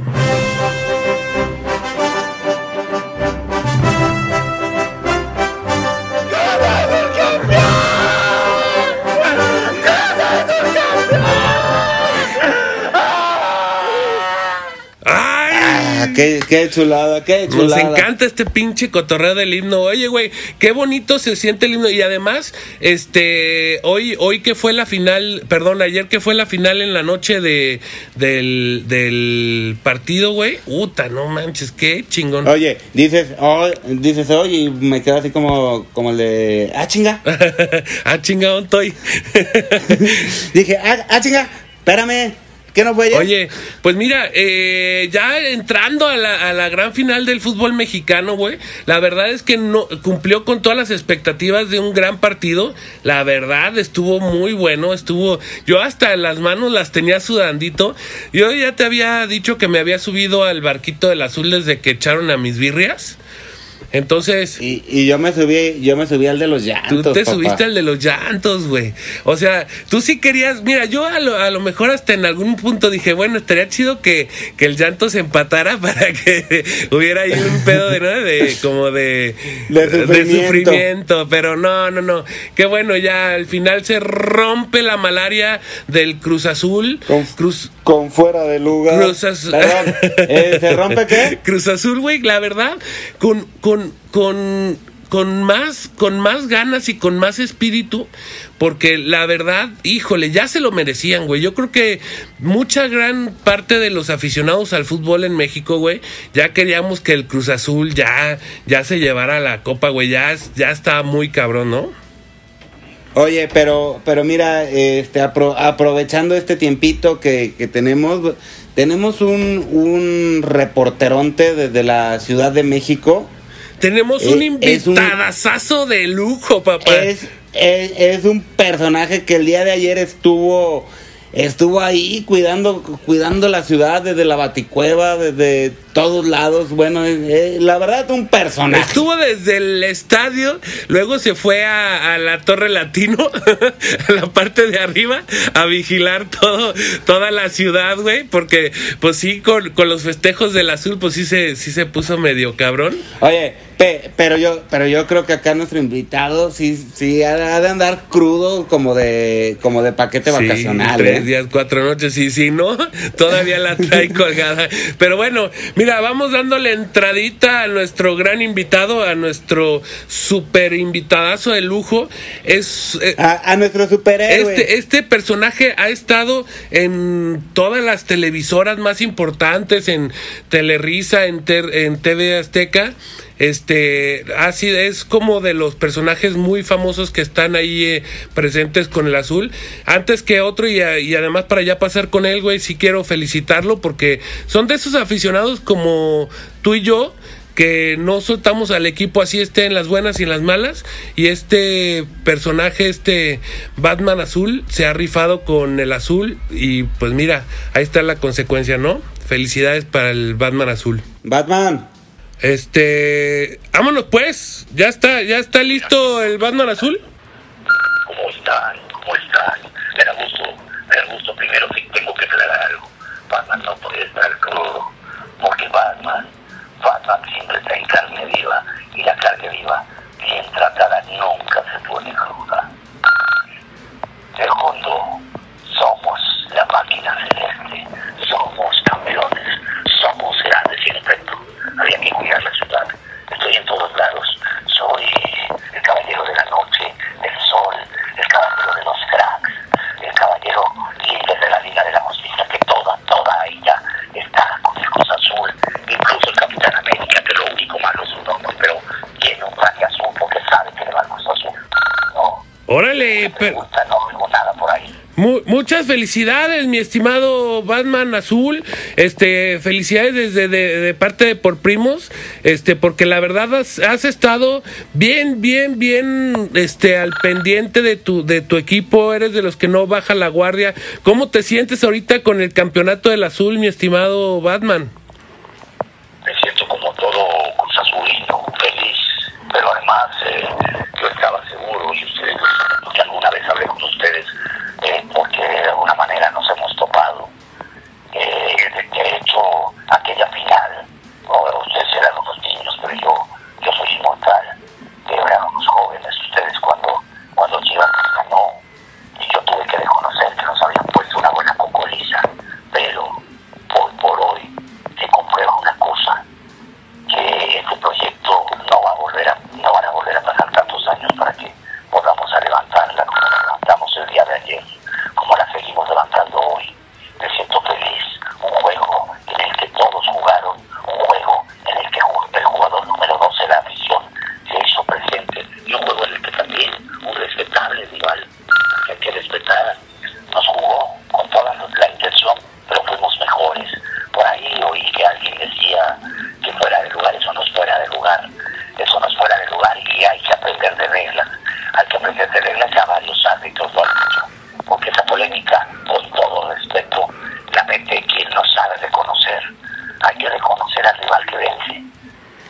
Ah, qué, qué chulada, qué Nos chulada. encanta este pinche cotorreo del himno. Oye, güey, qué bonito se siente el himno. Y además, este, hoy, hoy que fue la final, perdón, ayer que fue la final en la noche de, del, del partido, güey. Puta, no manches, qué chingón. Oye, dices, oh, dices, oye, y me quedo así como, como el de, ah, chinga. [laughs] ah, chingón, estoy. [laughs] Dije, ah, ah, chinga, espérame, Oye, pues mira, eh, ya entrando a la, a la gran final del fútbol mexicano, güey, la verdad es que no cumplió con todas las expectativas de un gran partido. La verdad estuvo muy bueno, estuvo, yo hasta las manos las tenía sudandito. Yo ya te había dicho que me había subido al barquito del azul desde que echaron a mis birrias. Entonces, Y, y yo me subí, yo me subí al de los llantos, Tú te papá. subiste al de los llantos, güey. O sea, tú sí querías. Mira, yo a lo, a lo mejor hasta en algún punto dije, bueno, estaría chido que, que el llanto se empatara [laughs] para que hubiera ahí un pedo de, ¿no? de como de, De sufrimiento. sufrimiento. Pero no, no, no. Qué bueno, ya al final se rompe la malaria del Cruz Azul. Con- Cruz. Con fuera de lugar. Cruz Azul. Perdón, eh, ¿se rompe qué? [laughs] Cruz Azul, güey, la verdad, con, con, con, con más, con más ganas y con más espíritu, porque la verdad, híjole, ya se lo merecían, güey. Yo creo que mucha gran parte de los aficionados al fútbol en México, güey, ya queríamos que el Cruz Azul ya, ya se llevara la copa, güey. Ya, ya está muy cabrón, ¿no? Oye, pero, pero mira, este, apro- aprovechando este tiempito que, que tenemos, tenemos un, un reporteronte desde la Ciudad de México. Tenemos un Eh, un- invitadazazo de lujo, papá. Es, es, es un personaje que el día de ayer estuvo estuvo ahí cuidando cuidando la ciudad desde la Baticueva, desde todos lados. Bueno, eh, eh, la verdad un personaje. Estuvo desde el estadio, luego se fue a, a la Torre Latino, [laughs] a la parte de arriba, a vigilar todo, toda la ciudad, güey, porque pues sí, con, con los festejos del azul, pues sí se, sí se puso medio cabrón. Oye, pe- pero yo pero yo creo que acá nuestro invitado sí sí ha, de andar crudo como de como de paquete Sí, vacacional. tres ¿eh? días, cuatro noches, y si no, [laughs] todavía la trae [laughs] colgada. Pero bueno, mira, vamos dándole entradita a nuestro gran invitado, a nuestro super invitadazo de lujo. Es. eh, A, a nuestro superhéroe. Este, este personaje ha estado en todas las televisoras más importantes, en Telerisa, en, Ter- en TV Azteca. Este, así es como de los personajes muy famosos que están ahí eh, presentes con el azul. Antes que otro, y, además para ya pasar con él, güey, sí quiero felicitarlo porque son de esos aficionados como tú y yo que no soltamos al equipo así esté en las buenas y en las malas y este personaje este Batman azul se ha rifado con el azul y pues mira ahí está la consecuencia no felicidades para el Batman azul Batman. Este vámonos pues ya está ya está listo el Batman azul ¿Cómo están? ¿Cómo están? Me da gusto, me gusto. Primero sí tengo que aclarar algo. Batman no puede estar crudo, porque Batman, Batman siempre está en carne viva, y la carne viva, bien tratada, nunca se pone cruda. Segundo, somos la máquina celeste, somos campeones, somos grandes y respeto. Había que cuidar la ciudad. Estoy en todos lados. Soy el caballero de la noche, del sol, el caballero de los cracks, el caballero líder de la Liga de la Justicia, que toda, toda ella está con el Cruz Azul, incluso el Capitán América, que lo único malo es su nombre, pero tiene un traje azul porque sabe que le va al Cruz Azul. No, órale pero- no oigo nada por ahí. Mu- muchas felicidades, mi estimado Batman Azul. Este, felicidades desde de, parte de por primos, este, porque la verdad has, has estado bien, bien, bien, este, al pendiente de tu, de tu equipo. Eres de los que no baja la guardia. ¿Cómo te sientes ahorita con el campeonato del Azul, mi estimado Batman? me siento como todo Cruz Azulino, feliz, pero además eh, yo estaba seguro y ustedes, que alguna vez hablé con ustedes, eh, porque de alguna manera nos hemos topado. Eh, de, de hecho, aquella final, o ustedes eran unos niños, pero yo, yo soy inmortal, pero eran unos jóvenes ustedes cuando, cuando Chivas ganó, y yo tuve que reconocer que nos habían puesto una buena cocoliza, pero hoy por hoy se comprueba una cosa, que este proyecto no va a volver a, no van a volver a pasar tantos años para que volvamos a levantarla como la levantamos el día de ayer, como la seguimos levantando hoy. Me siento feliz, un juego en el que todos jugaron, un juego en el que ju- el jugador número 12 de la afición se hizo presente y un juego en el que también un respetable rival que hay que respetar nos jugó con toda la intención, pero fuimos mejores. Por ahí oí que alguien decía que fuera de lugar, eso no es fuera de lugar, eso no es fuera de lugar y hay que aprender de reglas, hay que aprender de reglas ya varios árbitros lo han dicho, porque esa polémica, con todo respeto, la mete quien no sabe reconocer, hay que reconocer al rival que vence,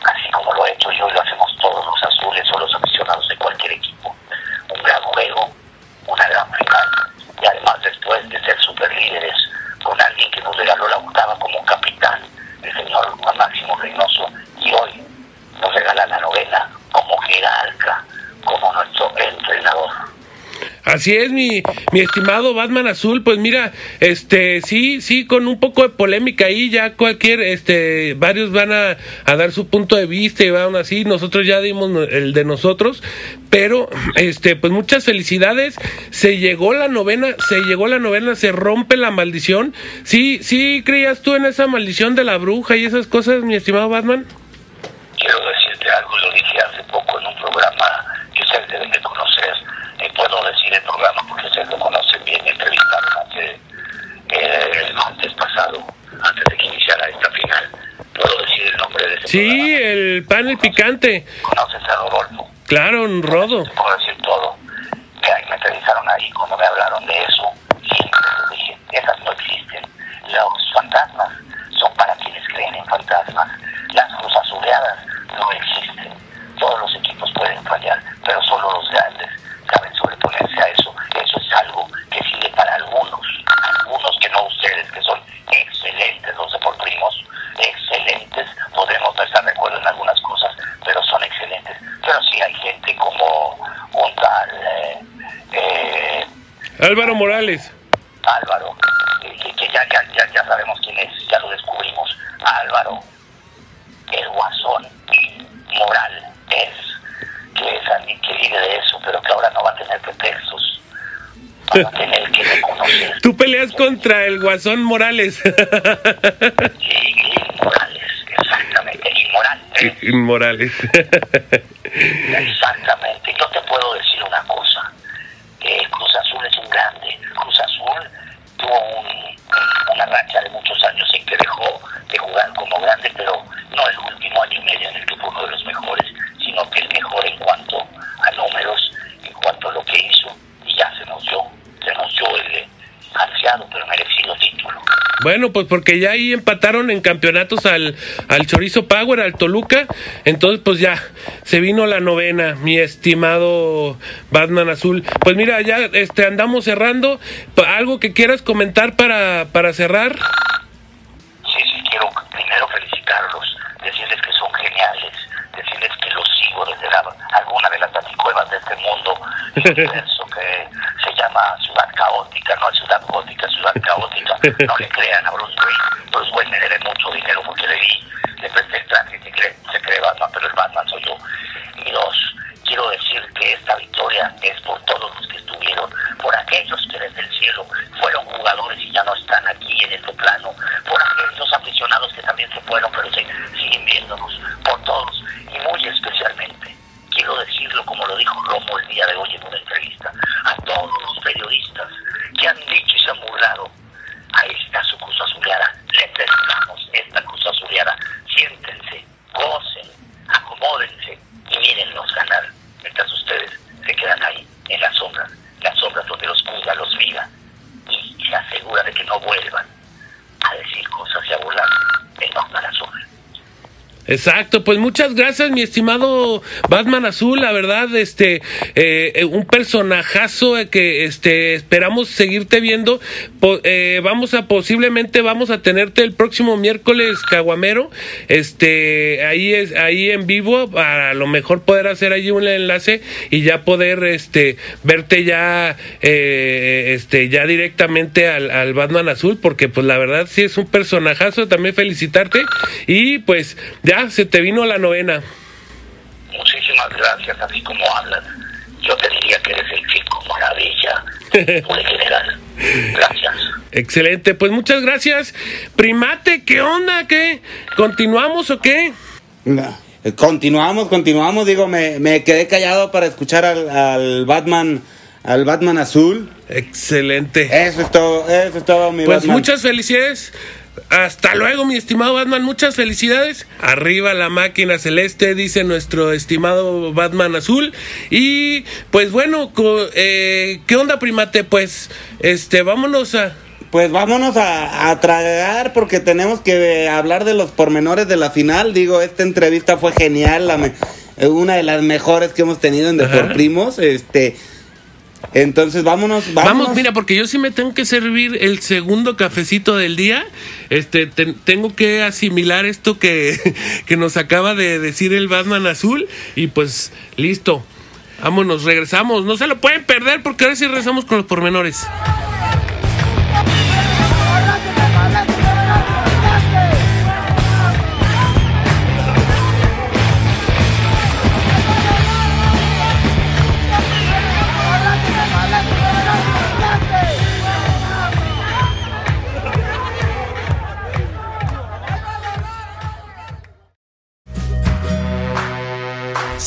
así como lo he hecho yo y lo hacemos todos los azules o los aficionados de cualquier equipo. Un gran juego, una gran final, y además después de ser superlíderes con alguien que nos regaló la octava como capitán, el señor Juan Máximo Reynoso, y hoy nos regala la novena como jerarca, como nuestro entrenador. Así es, mi, estimado Batman Azul, pues mira, este, sí, sí, con un poco de polémica ahí, ya cualquier, este, varios van a, dar su punto de vista y van así, nosotros ya dimos el de nosotros, pero, este, pues muchas felicidades, se llegó la novena, se llegó la novena, se rompe la maldición, sí, sí, creías tú en esa maldición de la bruja y esas cosas, mi estimado Batman? Quiero decirte algo, lo dije hace poco en un programa que ustedes deben de conocer, puedo decir el programa porque ustedes lo conocen bien, entrevistaron hace, eh, antes pasado, antes de que iniciara esta final. ¿Puedo decir el nombre de ese Sí, programa? el panel picante, ¿Conoces a Rodolfo? claro, un rodo. Te puedo decir todo. Ahí me entrevistaron ahí, cuando me hablaron de eso, siempre les dije, esas no existen. Los fantasmas son para quienes creen en fantasmas. Las cruzazuleadas no existen. Todos los equipos pueden fallar, pero solo los grandes eso. Eso es algo que sirve para algunos. Algunos que no ustedes, que son excelentes los deportivos, excelentes. Podremos no estar de acuerdo en algunas cosas, pero son excelentes. Pero sí hay gente como un tal eh, eh, Álvaro Morales. Álvaro, que, que- que ya, ya, ya, ya sabemos quién es, ya lo descubrimos. Álvaro, el guasón moral es, que es alguien que vive de eso, pero que ahora no va a tener pretextos. Va a tener que reconocer. Tú peleas contra el guasón Morales. Sí, inmorales, exactamente, inmoral. ¿eh? Morales. Exactamente. Yo te puedo decir una cosa. que Cruz Azul es un grande. Cruz Azul tuvo un- una racha de muchos años en que dejó de jugar como grande, pero no el último año y medio en el que fue uno de los mejores, sino que el mejor en cuanto a números, en cuanto a lo que hizo, y ya se nos dio, se nos dio el ansiado pero merecido título. Bueno, pues porque ya ahí empataron en campeonatos al, al Chorizo Power, al Toluca. Entonces, pues ya se vino la novena, mi estimado Batman Azul. Pues mira, ya este, andamos cerrando. ¿Algo que quieras comentar para, para cerrar? Sí, sí, quiero primero felicitarlos, decirles que son geniales, decirles que los sigo desde la, alguna de las baticuevas de este mundo, [laughs] y universo que se llama Ciudad Caótica, no es Ciudad Gótica, Ciudad Caótica. No le crean a Bruce Wayne, Bruce Wayne me debe mucho dinero porque le di, le presté el traje se cree, se cree Batman, pero el Batman soy yo. Y dos, quiero decir que esta victoria es por todos los que estuvieron, por aquellos que desde el cielo fueron jugadores y ya no están aquí en este plano, por aquellos aficionados que también se fueron pero se, siguen viéndonos, por todos y muy especialmente, quiero decirlo como lo dijo Romo el día de hoy en una entrevista, a todos los periodistas que han dicho y se han burlado, ahí está su cruz azuleada, le prestamos esta cruz azuleada, siéntense, gocen, acomódense y mírennos ganar, mientras ustedes se quedan ahí, en las sombras, las sombras donde los cuida, los mira y se asegura de que no vuelvan a decir cosas y a burlar el Batman Azul. Exacto, pues muchas gracias, mi estimado Batman Azul, la verdad, este, eh, eh, un personajazo eh, que, este, esperamos seguirte viendo. Eh, vamos a posiblemente vamos a tenerte el próximo miércoles Caguamero, este, ahí es, ahí en vivo para a lo mejor poder hacer allí un enlace y ya poder, este, verte ya, eh, este, ya directamente al, al Batman Azul, porque pues la verdad sí es un personajazo. También felicitarte y pues ya se te vino la novena. Muchísimas gracias, así como hablas. Yo te diría que eres el chico maravilla [laughs] muy general. Gracias. Excelente, pues muchas gracias. Primate, ¿qué onda? ¿Qué? ¿Continuamos o qué? No. Eh, Continuamos, continuamos. Digo, me, me quedé callado para escuchar al, al Batman, al Batman azul. Excelente. Eso es todo, eso es todo, mi Pues Batman. muchas felicidades. Hasta luego, mi estimado Batman. Muchas felicidades. Arriba la máquina celeste, dice nuestro estimado Batman azul. Y pues bueno, eh, ¿qué onda, primate? Pues, este, vámonos a. Pues vámonos a, a tragar porque tenemos que hablar de los pormenores de la final. Digo, esta entrevista fue genial, la me- eh, una de las mejores que hemos tenido en. Depor Primos. Este, entonces vámonos, vámonos. Vamos, mira, porque yo sí me tengo que servir el segundo cafecito del día. Este, te- tengo que asimilar esto que, [laughs] que nos acaba de decir el Batman azul. Y pues, listo. Vámonos, regresamos. No se lo pueden perder porque ahora sí regresamos con los pormenores.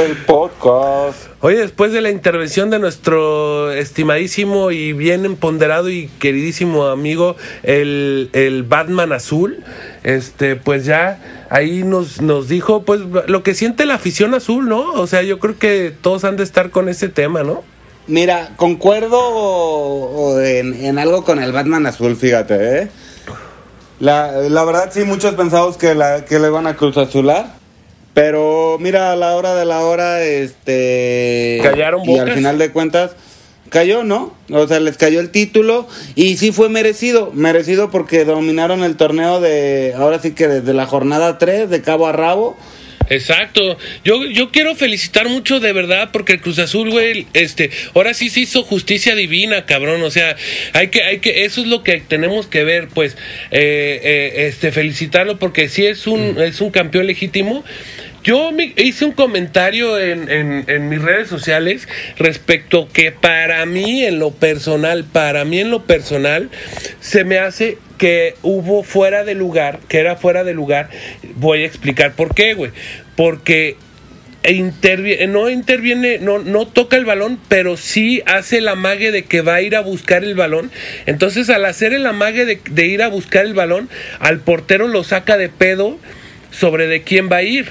El podcast. Oye, después de la intervención de nuestro estimadísimo y bien empoderado y queridísimo amigo, el, el Batman Azul, este, pues ya ahí nos, nos dijo pues lo que siente la afición azul, ¿no? O sea, yo creo que todos han de estar con ese tema, ¿no? Mira, concuerdo en, en algo con el Batman azul, fíjate, ¿eh? La, la verdad sí, muchos pensamos que, la, que le van a Cruz Azular. Pero mira, a la hora de la hora, este... Callaron Y al bocas. final de cuentas, cayó, ¿no? O sea, les cayó el título y sí fue merecido. Merecido porque dominaron el torneo de... Ahora sí que desde la jornada 3, de cabo a rabo. Exacto. Yo, yo quiero felicitar mucho de verdad porque el Cruz Azul, güey, este, ahora sí se hizo justicia divina, cabrón. O sea, hay que, hay que, eso es lo que tenemos que ver, pues, eh, eh, este, felicitarlo porque sí es un, es un campeón legítimo. Yo me hice un comentario en, en, en mis redes sociales respecto que para mí en lo personal, para mí en lo personal, se me hace que hubo fuera de lugar, que era fuera de lugar. Voy a explicar por qué, güey. Porque interviene, no interviene, no, no toca el balón, pero sí hace el amague de que va a ir a buscar el balón. Entonces, al hacer el amague de, de ir a buscar el balón, al portero lo saca de pedo sobre de quién va a ir.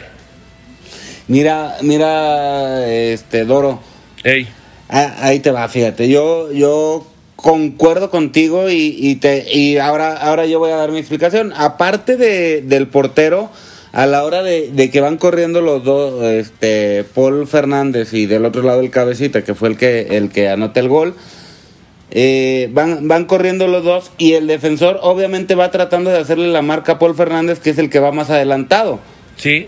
Mira, mira, este, Doro. Ey. Ah, ahí te va, fíjate. Yo, yo concuerdo contigo y, y te, y ahora, ahora yo voy a dar mi explicación. Aparte de, del portero, a la hora de, que van corriendo los dos, este, Paul Fernández y del otro lado el cabecita, que fue el que, el que anota el gol. eh, van, van corriendo los dos y el defensor obviamente va tratando de hacerle la marca a Paul Fernández, que es el que va más adelantado. Sí.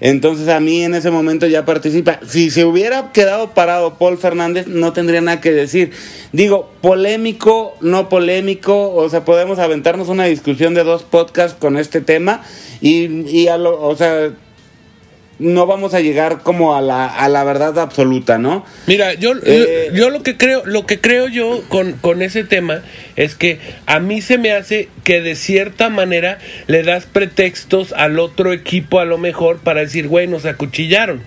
Entonces a mí en ese momento ya participa. Si se hubiera quedado parado Paul Fernández, no tendría nada que decir. Digo, polémico, no polémico, o sea, podemos aventarnos una discusión de dos podcasts con este tema y, y a lo, o sea, no vamos a llegar como a la, a la verdad absoluta, ¿no? Mira, yo, Eh, yo lo que creo, lo que creo yo con, con ese tema es que a mí se me hace que de cierta manera le das pretextos al otro equipo a lo mejor para decir, güey, nos acuchillaron.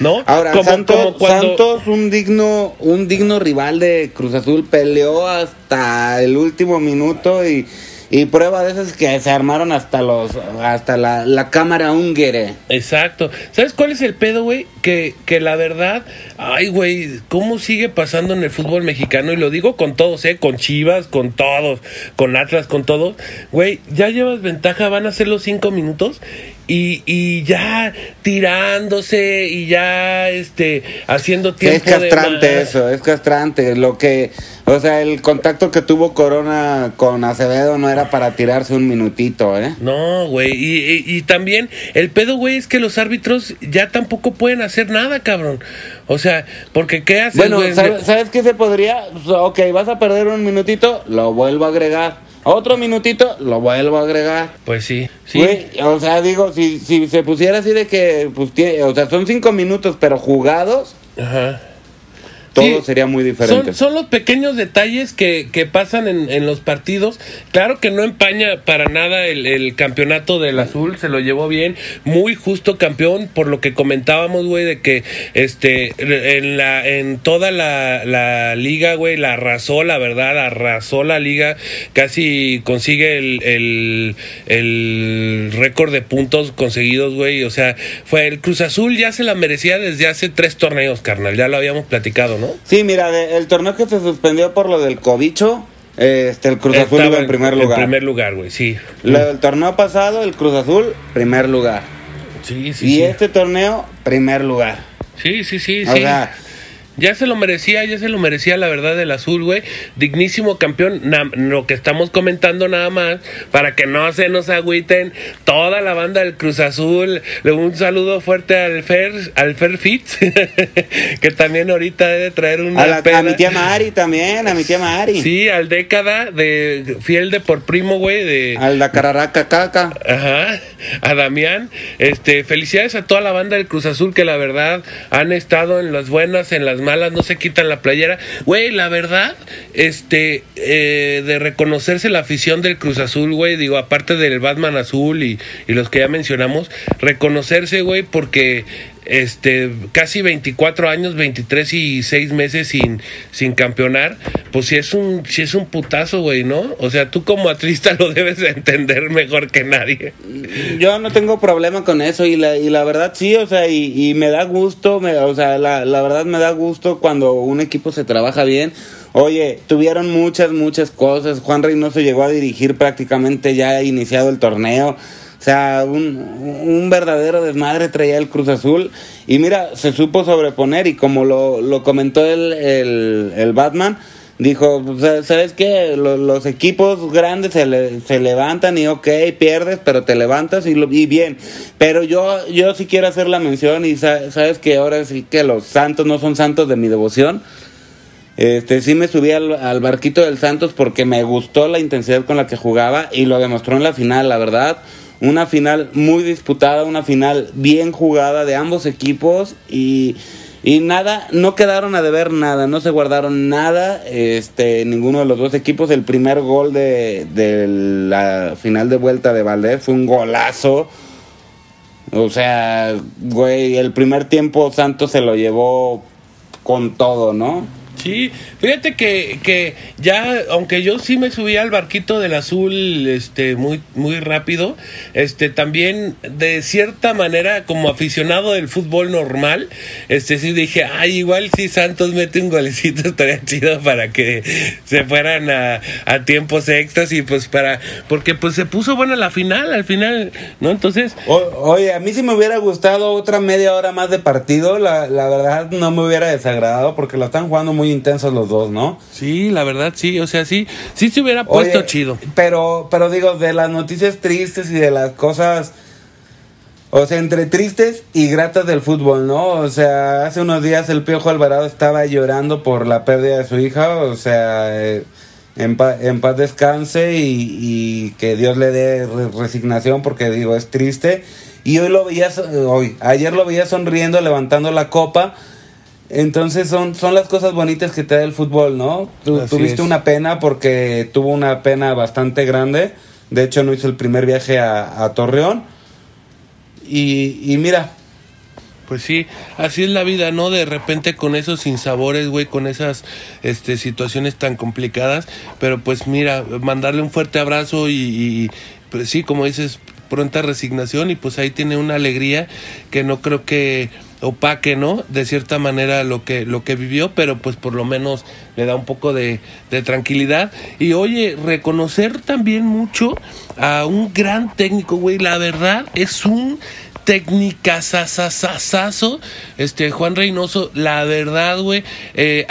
¿No? Ahora, Como- Santos, como cuando- Santos, un digno, un digno rival de Cruz Azul, peleó hasta el último minuto y, y prueba de esas que se armaron hasta los, hasta la, la cámara húngara. Exacto. ¿Sabes cuál es el pedo, güey? Que, que la verdad, ay, güey, ¿cómo sigue pasando en el fútbol mexicano? Y lo digo con todos, ¿eh? Con Chivas, con todos, con Atlas, con todos. Güey, ya llevas ventaja, van a ser los cinco minutos y, y ya tirándose y ya, este, haciendo es tiempo de castrante más. eso, es castrante. Lo que, o sea, el contacto que tuvo Corona con Acevedo no era para tirarse un minutito, ¿eh? No, güey. Y, y- y también el pedo, güey, es que los árbitros ya tampoco pueden hacer nada, cabrón. O sea, porque ¿qué haces, Bueno, güey? ¿sabes, ¿sabes qué se podría? Ok, vas a perder un minutito, lo vuelvo a agregar. Otro minutito, lo vuelvo a agregar. Pues sí, sí. Güey, o sea, digo, si, si se pusiera así de que, pues, tiene, o sea, son cinco minutos, pero jugados, Ajá. Todo Sí, sería muy diferente. Son, son los pequeños detalles que, que pasan en, en los partidos. Claro que no empaña para nada el, el campeonato del azul, se lo llevó bien, muy justo campeón, por lo que comentábamos, güey, de que este en la en toda la, la liga, güey, la arrasó, la verdad, arrasó la liga, casi consigue el, el, el récord de puntos conseguidos, güey. O sea, fue el Cruz Azul ya se la merecía desde hace tres torneos, carnal, ya lo habíamos platicado, ¿no? Sí, mira, de- el torneo que se suspendió por lo del cobicho, este, el Cruz Azul Estaba iba en primer En lugar. primer lugar, güey, sí. Lo del torneo pasado, el Cruz Azul, primer lugar. Sí, sí, y sí. este torneo, primer lugar. Sí, sí, sí, O sí. sea, Ya se lo merecía, ya se lo merecía la verdad el azul, güey. Dignísimo campeón. Na- lo que estamos comentando nada más, para que no se nos agüiten toda la banda del Cruz Azul. Le- Un saludo fuerte al Fer, al Fer Fitz, [laughs] que también ahorita debe traer una a, la- a mi tía Mari también, a mi tía Mari. Sí, al década de fiel de por primo, güey, de Al la cararaca caca. Ajá, a Damián. Este, felicidades a toda la banda del Cruz Azul que la verdad han estado en las buenas, en las malas, no se quitan la playera. Güey, la verdad, este, eh, de reconocerse la afición del Cruz Azul, güey, digo, aparte del Batman Azul y, y los que ya mencionamos, reconocerse, güey, porque este casi 24 años, 23 y 6 meses sin sin campeonar, pues si es un si es un putazo, güey, ¿no? O sea, tú como atlista [laughs] lo debes de entender mejor que nadie. Yo no tengo problema con eso y la, y la verdad sí, o sea, y, y me da gusto, me- o sea, la, la verdad me da gusto cuando un equipo se trabaja bien. Oye, tuvieron muchas, muchas cosas. Juan Reynoso llegó a dirigir prácticamente ya iniciado el torneo. O sea, un, un verdadero desmadre traía el Cruz Azul. Y mira, se supo sobreponer y como lo, lo comentó el, el, Batman, dijo, o sea, ¿sabes qué? Los, equipos grandes se, le- se levantan y ok, pierdes, pero te levantas y, lo, y bien. Pero yo, yo sí quiero hacer la mención y sa- sabes que ahora sí que los santos no son santos de mi devoción. Este, sí me subí al, al barquito del Santos porque me gustó la intensidad con la que jugaba y lo demostró en la final, la verdad. Una final muy disputada, una final bien jugada de ambos equipos y, y nada, no quedaron a deber nada, no se guardaron nada, este, ninguno de los dos equipos. El primer gol de, de la final de vuelta de Valdés fue un golazo. O sea, güey, el primer tiempo Santos se lo llevó con todo, ¿no? Sí, fíjate que, que ya, aunque yo sí me subí al barquito del azul este muy muy rápido, este también de cierta manera como aficionado del fútbol normal, este sí dije, ay, igual si Santos mete un golecito [laughs] estaría chido para que se fueran a, a tiempos extras y pues para porque pues se puso buena la final, al final, ¿no? Entonces, O- oye, a mí si me hubiera gustado otra media hora más de partido, la, la verdad no me hubiera desagradado porque lo están jugando muy intensos los dos, ¿no? sí, la verdad sí, o sea, sí, sí se hubiera puesto Oye, chido. Pero, pero digo, de las noticias tristes y de las cosas, o sea, entre tristes y gratas del fútbol, ¿no? O sea, hace unos días el Piojo Alvarado estaba llorando por la pérdida de su hija, o sea, eh, en, pa- en paz descanse y, y que Dios le dé re- resignación porque digo, es triste. Y hoy lo veía, hoy, ayer lo veía sonriendo, levantando la copa. Entonces son, son las cosas bonitas que te da el fútbol, ¿no? Tú tuviste es. una pena porque tuvo una pena bastante grande. De hecho, no hizo el primer viaje a, a Torreón. Y, y mira, Pues sí, así es la vida, ¿no? De repente con esos sinsabores, güey, con esas este, situaciones tan complicadas. Pero pues mira, mandarle un fuerte abrazo y, y, pues sí, como dices, pronta resignación y pues ahí tiene una alegría que no creo que opaque, ¿no? De cierta manera lo que, lo que vivió, pero pues por lo menos le da un poco de, de tranquilidad. Y oye, reconocer también mucho a un gran técnico, güey, la verdad es un técnica sasasasazo este Juan Reynoso la verdad güey eh,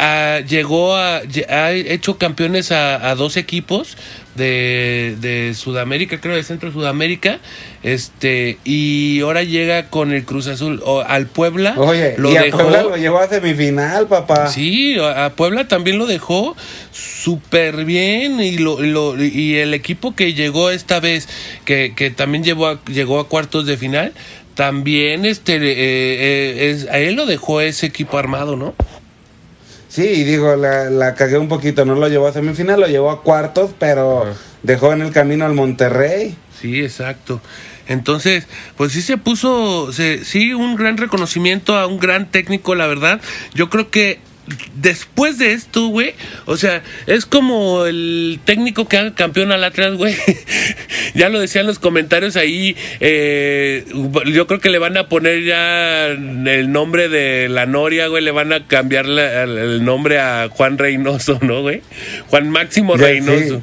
llegó a ha hecho campeones a, a dos equipos de, de Sudamérica creo de Centro Sudamérica este y ahora llega con el Cruz Azul o, al Puebla oye, lo y a dejó Puebla lo llevó a semifinal, papá. Sí, a a Puebla también lo dejó súper bien y lo, lo- y el equipo que llegó esta vez que, que también llevó a- llegó a cuartos de final también este eh, eh, es- a él lo dejó ese equipo armado, ¿no? Sí, digo, la, la cagué un poquito, no lo llevó a semifinal, lo llevó a cuartos, pero dejó en el camino al Monterrey. Sí, exacto. Entonces, pues sí se puso, se, sí, un gran reconocimiento a un gran técnico, la verdad. Yo creo que después de esto, güey, o sea, es como el técnico que haga campeón al Atlas, güey. [laughs] ya lo decían los comentarios ahí. eh, yo creo que le van a poner ya el nombre de la Noria, güey. Le van a cambiar la- el, nombre a Juan Reynoso, ¿no, güey? Juan Máximo Ya, Reynoso. sí.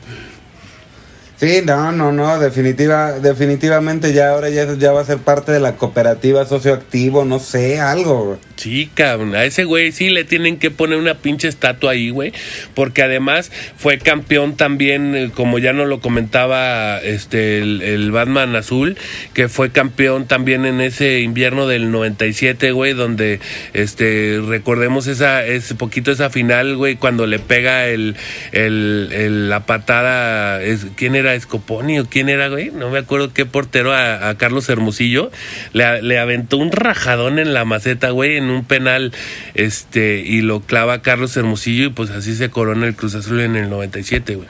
Sí, no, no, no, definitiva, definitivamente ya ahora ya, ya va a ser parte de la cooperativa socioactivo, no sé, algo. güey. Sí, cabrón, a ese güey sí le tienen que poner una pinche estatua ahí, güey, porque además fue campeón también, eh, como ya nos lo comentaba este el, Batman Azul, que fue campeón también en ese invierno del 97, güey, donde este recordemos esa ese poquito esa final, güey, cuando le pega el, el, la patada, ¿quién era Escoponi o quién era, güey? No me acuerdo qué portero a, a Carlos Hermosillo le, le aventó un rajadón en la maceta, güey, en un penal, este, y lo clava Carlos Hermosillo y pues así se corona el Cruz Azul en el 97, güey.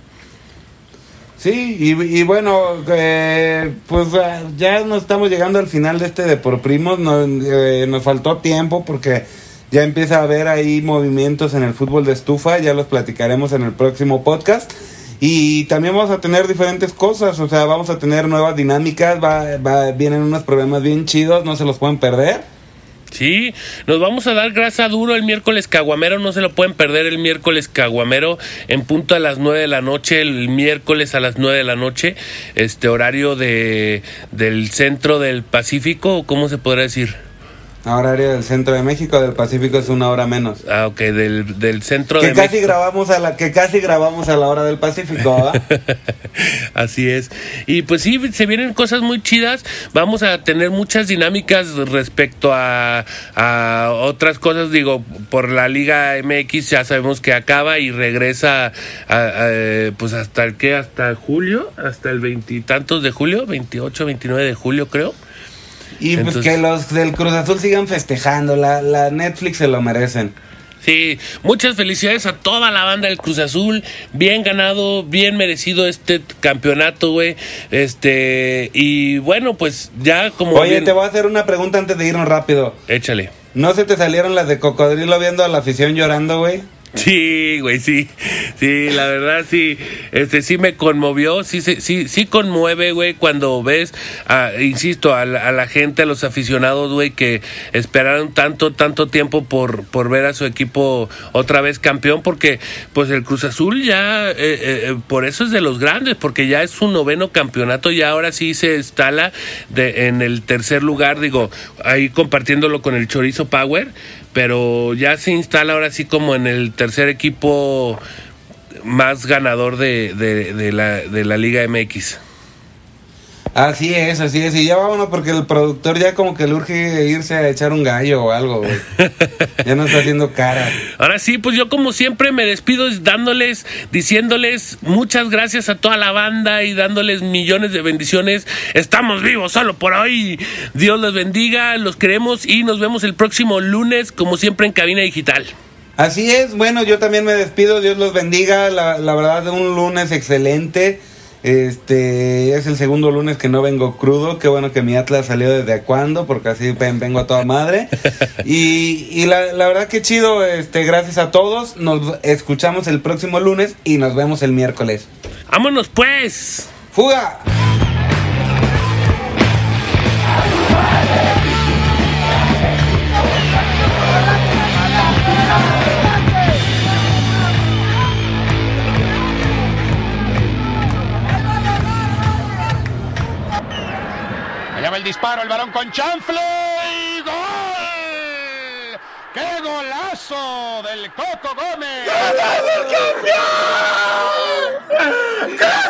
Sí, y, y bueno, eh, pues ah, ya nos estamos llegando al final de este de por primos, no, eh, nos faltó tiempo porque ya empieza a haber ahí movimientos en el fútbol de estufa, ya los platicaremos en el próximo podcast. Y también vamos a tener diferentes cosas, o sea, vamos a tener nuevas dinámicas, va, va, vienen unos problemas bien chidos, no se los pueden perder. Sí, nos vamos a dar grasa duro el miércoles caguamero, no se lo pueden perder el miércoles caguamero en punto a las 9 de la noche, el miércoles a las 9 de la noche, este horario de del centro del Pacífico, ¿cómo se podrá decir? Horario del centro de México, del Pacífico es una hora menos. Ah, ok, del, del centro Que de casi México. grabamos a la que casi grabamos a la hora del Pacífico, ¿verdad? [laughs] Así es. Y pues sí, se vienen cosas muy chidas. Vamos a tener muchas dinámicas respecto a, a otras cosas. Digo, por la Liga MX ya sabemos que acaba y regresa a- a, pues hasta el que, hasta julio, hasta el veintitantos de julio, 28, 29 de julio creo. Y pues que los del Cruz Azul sigan festejando, la, la Netflix se lo merecen. Sí, muchas felicidades a toda la banda del Cruz Azul. Bien ganado, bien merecido este campeonato, güey. Este, y bueno, pues ya como. Oye, bien- te voy a hacer una pregunta antes de irnos rápido. Échale. ¿No se te salieron las de cocodrilo viendo a la afición llorando, güey? [laughs] Sí, güey, sí. Sí, la verdad sí. Este sí me conmovió, sí sí sí, conmueve, güey, cuando ves a- insisto a la, a la gente, a los aficionados, güey, que esperaron tanto tanto tiempo por por ver a su equipo otra vez campeón porque pues el Cruz Azul ya eh, eh, por eso es de los grandes, porque ya es su noveno campeonato y ahora sí se instala de, en el tercer lugar, digo, ahí compartiéndolo con el Chorizo Power, pero ya se instala ahora sí como en el tercer equipo más ganador de, de, de la, de la Liga MX. Así es, así es. Y ya vámonos porque el productor ya como que le urge irse a echar un gallo o algo, güey. [laughs] Ya no está haciendo cara. Ahora sí, pues yo como siempre me despido dándoles, diciéndoles muchas gracias a toda la banda y dándoles millones de bendiciones. Estamos vivos solo por hoy. Dios los bendiga, los queremos y nos vemos el próximo lunes como siempre en Cabina Digital. Así es, bueno, yo también me despido, Dios los bendiga, la, la verdad un lunes excelente, este es el segundo lunes que no vengo crudo, qué bueno que mi Atlas salió desde cuándo, porque así ven- vengo a toda madre, [laughs] y, y la, la verdad que chido, este gracias a todos, nos escuchamos el próximo lunes y nos vemos el miércoles. ¡Vámonos pues! ¡Fuga! El disparo, el varón con chanfle y gol. ¡Qué golazo del Coco Gómez! ¡Gracias, campeón! ¡Gracias,